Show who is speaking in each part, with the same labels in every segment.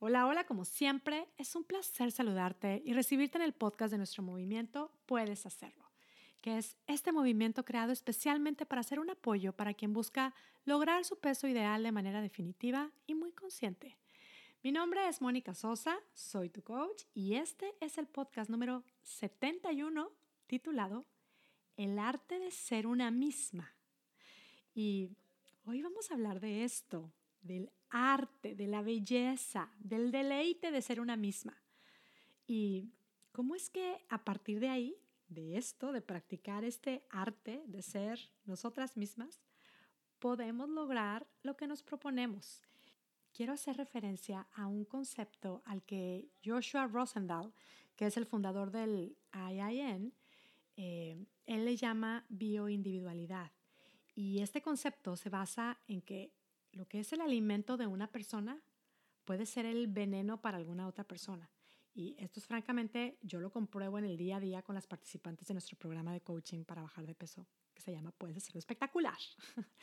Speaker 1: Hola, hola, como siempre, es un placer saludarte y recibirte en el podcast de nuestro movimiento Puedes Hacerlo, que es este movimiento creado especialmente para ser un apoyo para quien busca lograr su peso ideal de manera definitiva y muy consciente. Mi nombre es Mónica Sosa, soy tu coach y este es el podcast número 71 titulado El arte de ser una misma. Y hoy vamos a hablar de esto, del arte, de la belleza, del deleite de ser una misma. ¿Y cómo es que a partir de ahí, de esto, de practicar este arte de ser nosotras mismas, podemos lograr lo que nos proponemos? Quiero hacer referencia a un concepto al que Joshua Rosendahl, que es el fundador del IIN, eh, él le llama bioindividualidad. Y este concepto se basa en que lo que es el alimento de una persona puede ser el veneno para alguna otra persona. Y esto es francamente, yo lo compruebo en el día a día con las participantes de nuestro programa de coaching para bajar de peso, que se llama Puedes hacerlo espectacular.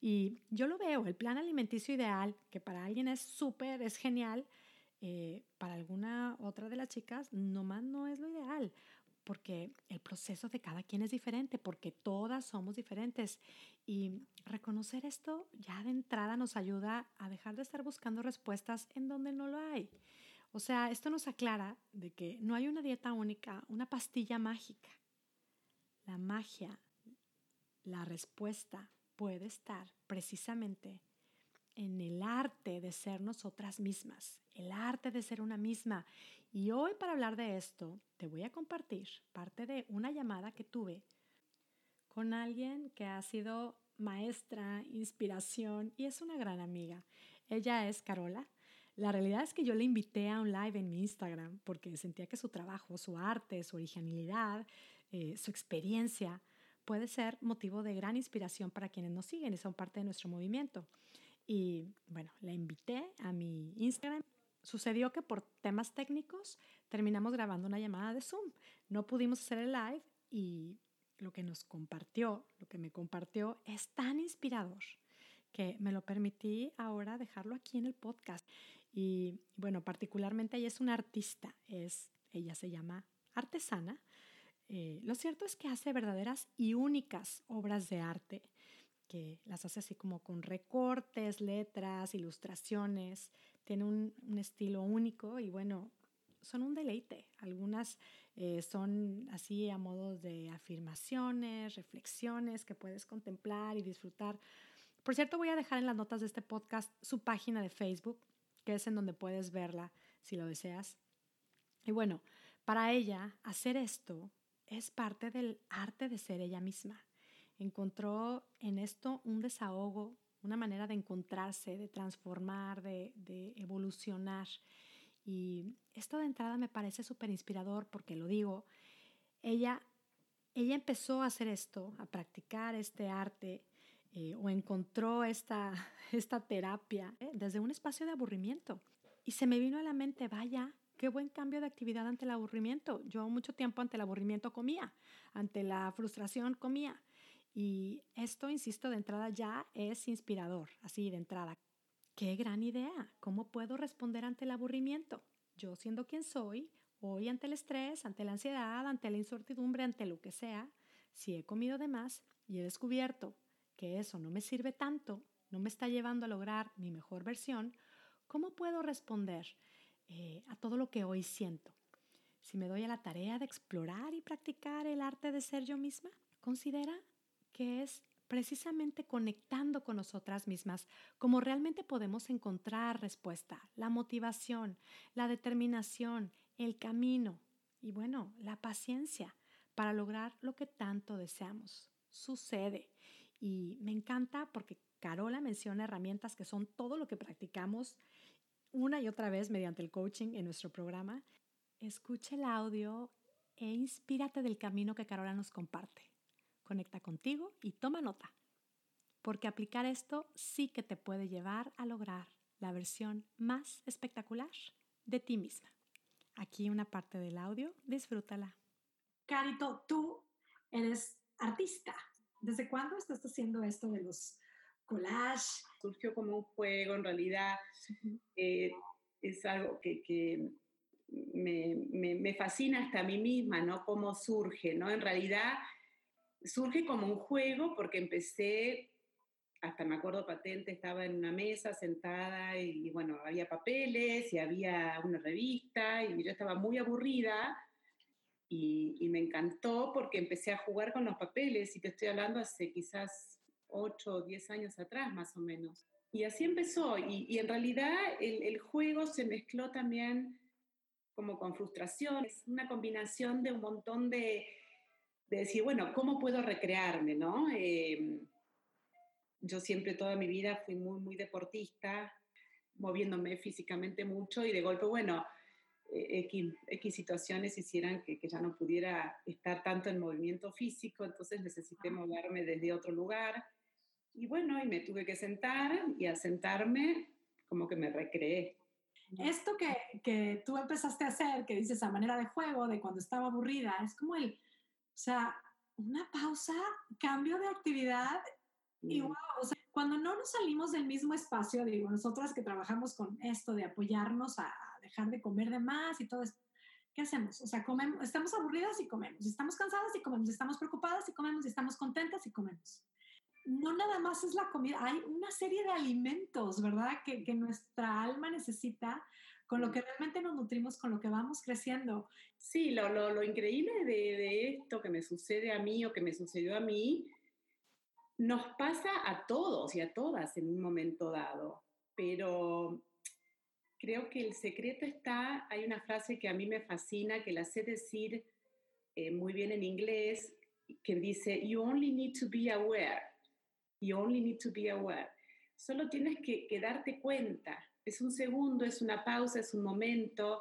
Speaker 1: y yo lo veo, el plan alimenticio ideal, que para alguien es súper, es genial, eh, para alguna otra de las chicas nomás no es lo ideal porque el proceso de cada quien es diferente, porque todas somos diferentes. Y reconocer esto ya de entrada nos ayuda a dejar de estar buscando respuestas en donde no lo hay. O sea, esto nos aclara de que no hay una dieta única, una pastilla mágica. La magia, la respuesta puede estar precisamente en el arte de ser nosotras mismas, el arte de ser una misma. Y hoy para hablar de esto, te voy a compartir parte de una llamada que tuve con alguien que ha sido maestra, inspiración y es una gran amiga. Ella es Carola. La realidad es que yo le invité a un live en mi Instagram porque sentía que su trabajo, su arte, su originalidad, eh, su experiencia puede ser motivo de gran inspiración para quienes nos siguen y son parte de nuestro movimiento. Y bueno, la invité a mi Instagram. Sucedió que por temas técnicos terminamos grabando una llamada de Zoom. No pudimos hacer el live y lo que nos compartió, lo que me compartió es tan inspirador que me lo permití ahora dejarlo aquí en el podcast. Y bueno, particularmente ella es una artista, es, ella se llama artesana. Eh, lo cierto es que hace verdaderas y únicas obras de arte que las hace así como con recortes, letras, ilustraciones, tiene un, estilo único y bueno, son un deleite. Algunas eh, son así a modo de afirmaciones, reflexiones que puedes contemplar y disfrutar. Por cierto, voy a dejar en las notas de este podcast su página de Facebook, que es en donde puedes verla si lo deseas. Y bueno, para ella, hacer esto es parte del arte de ser ella misma encontró en esto un desahogo, una manera de encontrarse, de transformar, de, evolucionar. Y esto de entrada me parece súper inspirador porque lo digo, ella, ella empezó a hacer esto, a practicar este arte eh, o encontró esta, esta terapia eh, desde un espacio de aburrimiento. Y se me vino a la mente, vaya, qué buen cambio de actividad ante el aburrimiento. Yo mucho tiempo ante el aburrimiento comía, ante la frustración comía. Y esto, insisto, de entrada ya es inspirador, así de entrada. Qué gran idea. ¿Cómo puedo responder ante el aburrimiento? Yo siendo quien soy, hoy ante el estrés, ante la ansiedad, ante la incertidumbre, ante lo que sea, si he comido de más y he descubierto que eso no me sirve tanto, no me está llevando a lograr mi mejor versión, ¿cómo puedo responder eh, a todo lo que hoy siento? Si me doy a la tarea de explorar y practicar el arte de ser yo misma, considera que es precisamente conectando con nosotras mismas, como realmente podemos encontrar respuesta, la motivación, la determinación, el camino y bueno, la paciencia para lograr lo que tanto deseamos. Sucede y me encanta porque Carola menciona herramientas que son todo lo que practicamos una y otra vez mediante el coaching en nuestro programa. Escucha el audio e inspírate del camino que Carola nos comparte conecta contigo y toma nota, porque aplicar esto sí que te puede llevar a lograr la versión más espectacular de ti misma. Aquí una parte del audio, disfrútala. Carito, tú eres artista. ¿Desde cuándo estás haciendo esto de los collages?
Speaker 2: Surgió como un juego, en realidad. Eh, es algo que, me, me, fascina hasta a mí misma, ¿no? Cómo surge, ¿no? En realidad surge como un juego porque empecé, hasta me acuerdo patente, estaba en una mesa sentada y, bueno, había papeles y había una revista y yo estaba muy aburrida y, y me encantó porque empecé a jugar con los papeles y te estoy hablando hace quizás 8 o 10 años atrás más o menos. Y así empezó. Y, en realidad el, juego se mezcló también como con frustración. Es una combinación de un montón de, de decir, bueno, ¿cómo puedo recrearme? ¿no? Em, yo siempre toda mi vida fui muy, muy deportista, moviéndome físicamente mucho y de golpe, bueno, eh, X, situaciones hicieran que, que, ya no pudiera estar tanto en movimiento físico, entonces necesité moverme desde otro lugar. Y bueno, y me tuve que sentar y al sentarme como que me recreé.
Speaker 3: Esto que, que tú empezaste a hacer, que dices a manera de juego, de cuando estaba aburrida, es como el, o sea, una pausa, cambio de actividad y wow, o sea, cuando no nos salimos del mismo espacio, digo, nosotras que trabajamos con esto de apoyarnos a dejar de comer de más y todo esto, ¿qué hacemos? O sea, comemos, estamos aburridas y comemos, estamos cansadas y comemos, estamos preocupadas y comemos, estamos contentas y comemos no nada más es la comida, hay una serie de alimentos, ¿verdad? Que, que, nuestra alma necesita, con lo que realmente nos nutrimos, con lo que vamos creciendo.
Speaker 2: Sí, lo, lo, lo increíble de, de, esto que me sucede a mí o que me sucedió a mí, nos pasa a todos y a todas en un momento dado, pero creo que el secreto está, hay una frase que a mí me fascina, que la sé decir eh, muy bien en inglés, que dice, you only need to be aware You only need to be aware. Solo tienes que, darte cuenta. Es un segundo, es una pausa, es un momento.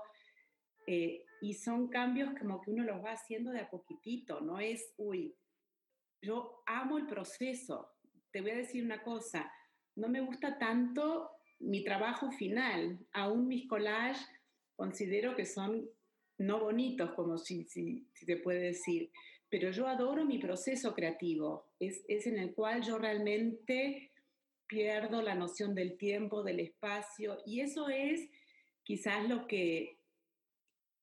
Speaker 2: Eh, y son cambios como que uno los va haciendo de a poquitito, no es, uy, yo amo el proceso. Te voy a decir una cosa, no me gusta tanto mi trabajo final, aún mis collages considero que son no bonitos, como si, si, si se puede decir, pero yo adoro mi proceso creativo, es, es en el cual yo realmente pierdo la noción del tiempo, del espacio, y eso es quizás lo que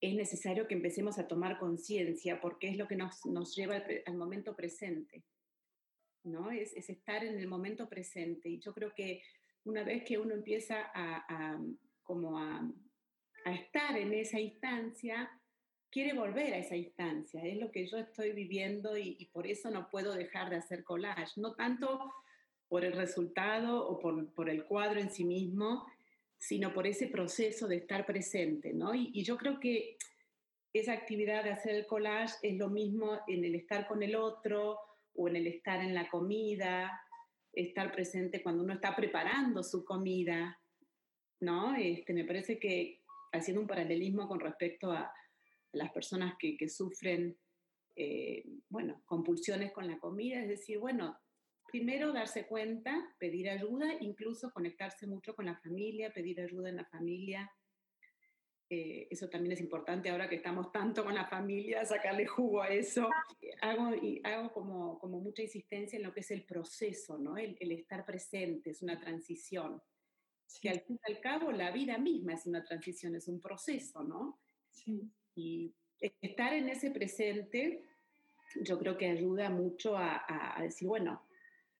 Speaker 2: es necesario que empecemos a tomar conciencia, porque es lo que nos, nos lleva al, momento presente, ¿no? Es, es, estar en el momento presente, y yo creo que una vez que uno empieza a, a como a, a estar en esa instancia, quiere volver a esa instancia. Es lo que yo estoy viviendo y, por eso no puedo dejar de hacer collage. No tanto por el resultado o por, por, el cuadro en sí mismo, sino por ese proceso de estar presente. ¿no? Y, yo creo que esa actividad de hacer el collage es lo mismo en el estar con el otro o en el estar en la comida, estar presente cuando uno está preparando su comida. ¿no? Este, me parece que haciendo un paralelismo con respecto a, las personas que, que sufren, eh, bueno, compulsiones con la comida, es decir, bueno, primero darse cuenta, pedir ayuda, incluso conectarse mucho con la familia, pedir ayuda en la familia. Eh, eso también es importante ahora que estamos tanto con la familia, sacarle jugo a eso. Hago, y hago como, como mucha insistencia en lo que es el proceso, ¿no? el, el estar presente, es una transición. Que al fin y al cabo la vida misma es una transición, es un proceso, ¿no? Sí. Y estar en ese presente, yo creo que ayuda mucho a, decir, bueno,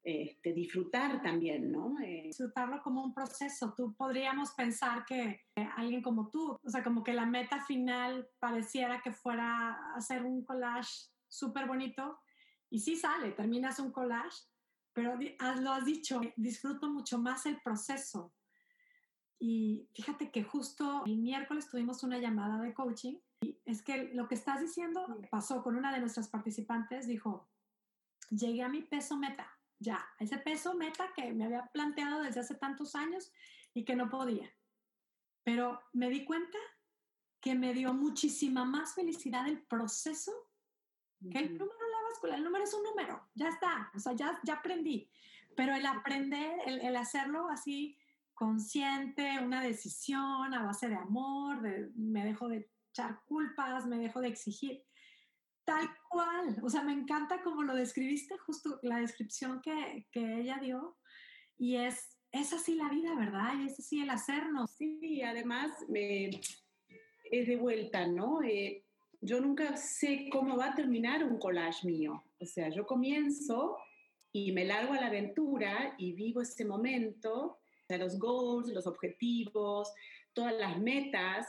Speaker 2: este, disfrutar también, ¿no?
Speaker 3: Eh, Disfrutarlo como un proceso. Tú podríamos pensar que alguien como tú, o sea, como que la meta final pareciera que fuera hacer un collage súper bonito y sí sale, terminas un collage, pero lo has dicho, disfruto mucho más el proceso. Y fíjate que justo el miércoles tuvimos una llamada de coaching es que lo que estás diciendo pasó con una de nuestras participantes, dijo, llegué a mi peso meta, ya, ese peso meta que me había planteado desde hace tantos años y que no podía. Pero me di cuenta que me dio muchísima más felicidad el proceso que el número la báscula. El número es un número, ya está, o sea, ya, ya aprendí. Pero el aprender, el, el hacerlo así consciente, una decisión a base de amor, de, me dejo de echar culpas, me dejo de exigir. Tal cual, o sea, me encanta como lo describiste, justo la descripción que, que ella dio, y es
Speaker 1: es así la vida, ¿verdad? Y es así el hacernos.
Speaker 2: Sí, además es de vuelta, ¿no? Eh, yo nunca sé cómo va a terminar un collage mío. O sea, yo comienzo y me largo a la aventura y vivo ese momento, los goals, los objetivos, todas las metas,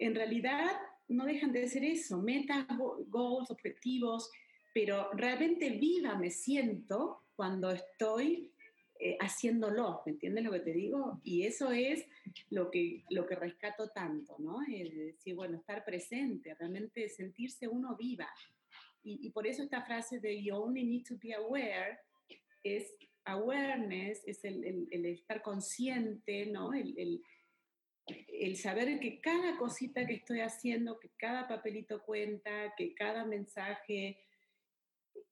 Speaker 2: en realidad no dejan de ser eso, metas, goals, objetivos, pero realmente viva me siento cuando estoy eh, haciéndolo, ¿me entiendes lo que te digo? Y eso es lo que, lo que rescato tanto, ¿no? Es decir, bueno, estar presente, realmente sentirse uno viva. Y, por eso esta frase de you only need to be aware es awareness, es el, estar consciente, ¿no? Saber que cada cosita que estoy haciendo, que cada papelito cuenta, que cada mensaje,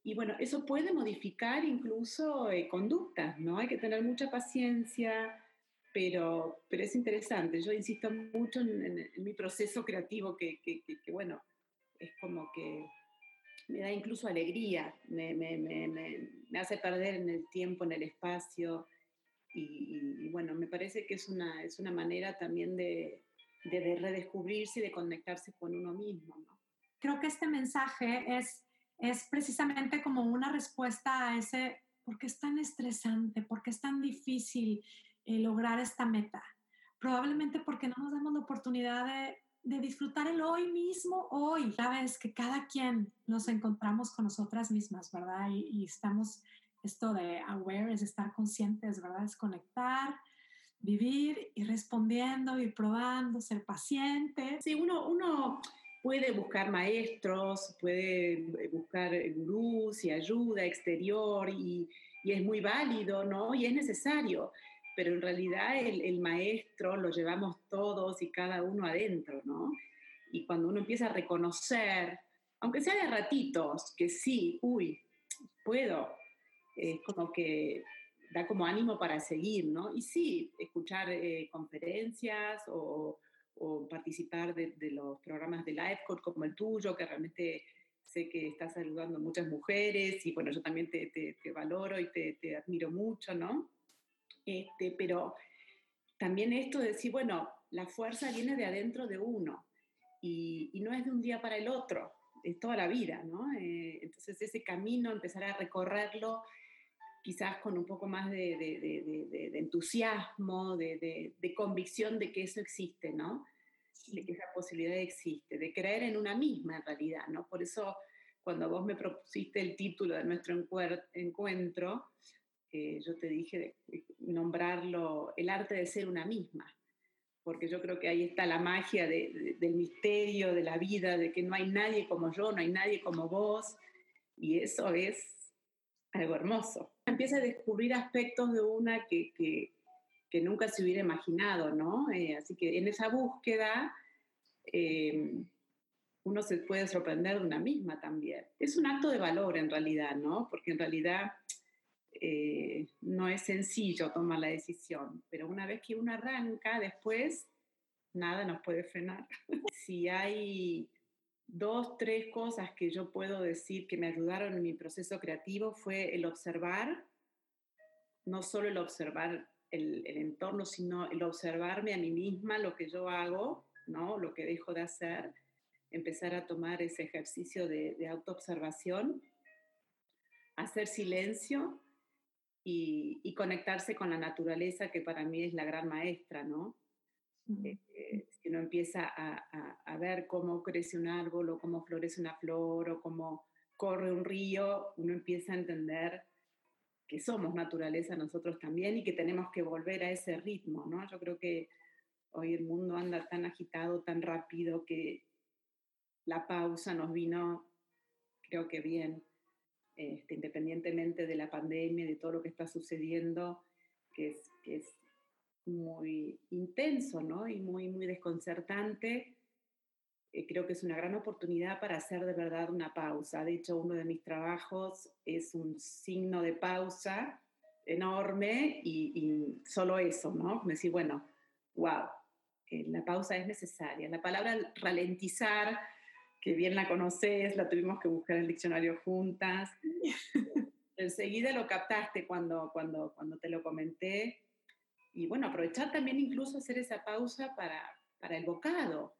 Speaker 2: y bueno, eso puede modificar incluso eh, conductas, ¿no? Hay que tener mucha paciencia, pero, pero es interesante. Yo insisto mucho en, mi proceso creativo, que, que, bueno, es como que me da incluso alegría, me, me, me, hace perder en el tiempo, en el espacio. Y, bueno, me parece que es una, es una manera también de, de, redescubrirse y de conectarse con uno mismo.
Speaker 1: Creo que este mensaje es, es precisamente como una respuesta a ese, ¿por qué es tan estresante? ¿Por qué es tan difícil eh, lograr esta meta? Probablemente porque no nos damos la oportunidad de de disfrutar el hoy mismo, hoy. Sabes que cada quien nos encontramos con nosotras mismas, ¿verdad? Y, estamos, esto de aware es estar conscientes, ¿verdad? Es conectar, vivir y respondiendo y probando, ser paciente.
Speaker 2: Sí, uno, uno puede buscar maestros, puede buscar gurús y ayuda exterior y, y es muy válido, ¿no? Y es necesario pero en realidad el, maestro lo llevamos todos y cada uno adentro, ¿no? Y cuando uno empieza a reconocer, aunque sea de ratitos, que sí, uy, puedo, es como que da como ánimo para seguir, ¿no? Y sí, escuchar eh, conferencias o, participar de, los programas de Lifecoach como el tuyo, que realmente sé que estás saludando a muchas mujeres y bueno, yo también te, te valoro y te, admiro mucho, ¿no? Este, pero también esto de decir, bueno, la fuerza viene de adentro de uno y, no es de un día para el otro, es toda la vida, ¿no? Eh, entonces ese camino, empezar a recorrerlo quizás con un poco más de, de entusiasmo, de, convicción de que eso existe, ¿no? De que esa posibilidad existe, de creer en una misma en realidad, ¿no? Por eso cuando vos me propusiste el título de nuestro encuentro, yo te dije de nombrarlo el arte de ser una misma, porque yo creo que ahí está la magia del misterio, de la vida, de que no hay nadie como yo, no hay nadie como vos, y eso es algo hermoso. Empieza a descubrir aspectos de una que, que, nunca se hubiera imaginado, ¿no? Eh, así que en esa búsqueda eh, uno se puede sorprender de una misma también. Es un acto de valor en realidad, ¿no? Porque en realidad eh, no es sencillo tomar la decisión, pero una vez que uno arranca, después nada nos puede frenar. si hay dos, tres cosas que yo puedo decir que me ayudaron en mi proceso creativo fue el observar, no solo el observar el, entorno, sino el observarme a mí misma, lo que yo hago, ¿no? lo que dejo de hacer, empezar a tomar ese ejercicio de, de autoobservación, hacer silencio y, conectarse con la naturaleza, que para mí es la gran maestra, ¿no? Eh, si uno empieza a, a, ver cómo crece un árbol o cómo florece una flor o cómo corre un río, uno empieza a entender que somos naturaleza nosotros también y que tenemos que volver a ese ritmo, ¿no? Yo creo que hoy el mundo anda tan agitado, tan rápido, que la pausa nos vino, creo que bien. Este, independientemente de la pandemia, de todo lo que está sucediendo, que es, que es muy intenso ¿no? y muy, muy desconcertante, eh, creo que es una gran oportunidad para hacer de verdad una pausa. De hecho, uno de mis trabajos es un signo de pausa enorme y, y solo eso, ¿no? Me decir, bueno, wow, eh, la pausa es necesaria. La palabra ralentizar que bien la conoces, la tuvimos que buscar en el diccionario juntas. Enseguida lo captaste cuando, cuando, cuando te lo comenté. Y bueno, aprovechar también incluso hacer esa pausa para, para el bocado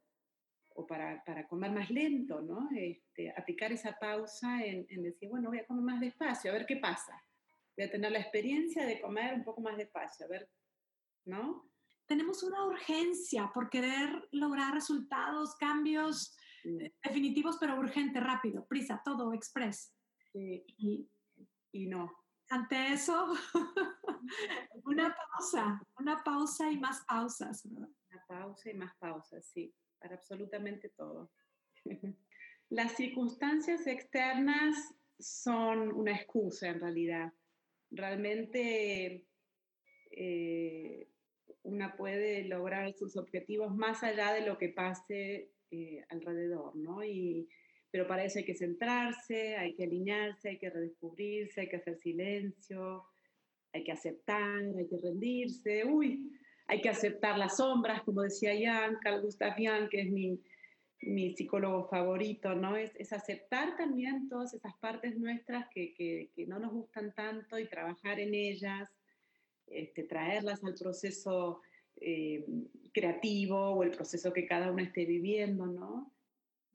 Speaker 2: o para, para, comer más lento, ¿no? Este, aplicar esa pausa en, en, decir, bueno, voy a comer más despacio, a ver qué pasa. Voy a tener la experiencia de comer un poco más despacio, a ver, ¿no?
Speaker 3: Tenemos una urgencia por querer lograr resultados, cambios sí. definitivos, pero urgente, rápido, prisa, todo, express.
Speaker 2: Sí. Y, y no.
Speaker 3: Ante eso, una pausa, una pausa y más pausas.
Speaker 2: Una pausa y más pausas, sí para absolutamente todo. Las circunstancias externas son una excusa en realidad. Realmente eh, una puede lograr sus objetivos más allá de lo que pase eh, alrededor, ¿no? Y, pero para eso hay que centrarse, hay que alinearse, hay que redescubrirse, hay que hacer silencio, hay que aceptar, hay que rendirse. Uy, hay que aceptar las sombras, como decía Jan, Carl Gustav Jan, que es mi, mi psicólogo favorito, ¿no? Es, aceptar también todas esas partes nuestras que, que, que, no nos gustan tanto y trabajar en ellas, este, traerlas al proceso eh, creativo o el proceso que cada uno esté viviendo, ¿no?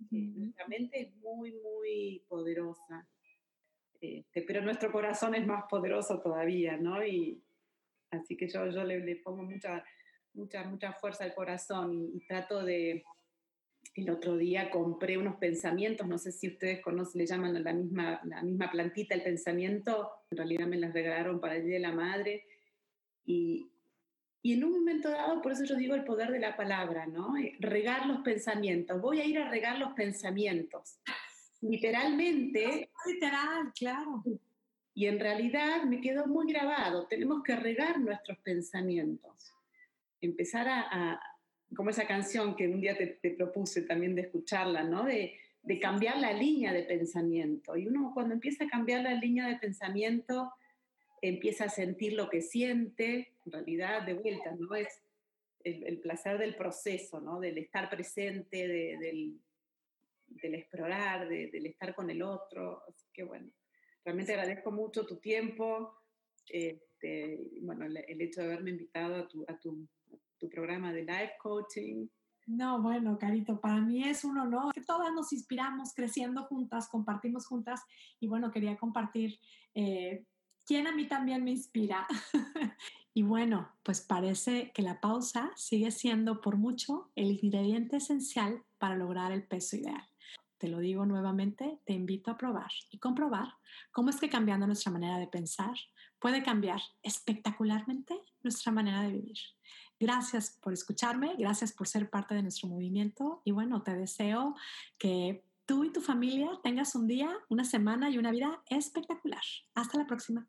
Speaker 2: -huh. nuestra mente es muy, muy poderosa, este, pero nuestro corazón es más poderoso todavía, ¿no? Y, Así que yo, yo le, pongo mucha, mucha, mucha fuerza al corazón y, y, trato de... El otro día compré unos pensamientos, no sé si ustedes conocen, le llaman la misma, la misma plantita el pensamiento, en realidad me las regalaron para el Día de la Madre. Y, y en un momento dado, por eso yo digo el poder de la palabra, ¿no? Eh, regar los pensamientos. Voy a ir a regar los pensamientos. Literalmente.
Speaker 3: Literal, claro.
Speaker 2: Y en realidad me quedó muy grabado, tenemos que regar nuestros pensamientos, empezar a, a como esa canción que un día te, te, propuse también de escucharla, ¿no? De, de cambiar la línea de pensamiento. Y uno cuando empieza a cambiar la línea de pensamiento, empieza a sentir lo que siente, en realidad de vuelta, ¿no? Es el, el placer del proceso, ¿no? Del estar presente, de, del, del explorar, de, del estar con el otro. Así que bueno realmente agradezco mucho tu tiempo, este, bueno, el, hecho de haberme invitado a tu, a tu, tu programa de life coaching.
Speaker 3: No, bueno, Carito, para mí es un honor que todas nos inspiramos creciendo juntas, compartimos juntas y bueno, quería compartir eh, quién a mí también me inspira. y bueno, pues parece que la pausa sigue siendo por mucho el ingrediente esencial para lograr el peso ideal. Te lo digo nuevamente, te invito a probar y comprobar cómo es que cambiando nuestra manera de pensar puede cambiar espectacularmente nuestra manera de vivir. Gracias por escucharme, gracias por ser parte de nuestro movimiento y bueno, te deseo que tú y tu familia tengas un día, una semana y una vida espectacular. Hasta la próxima.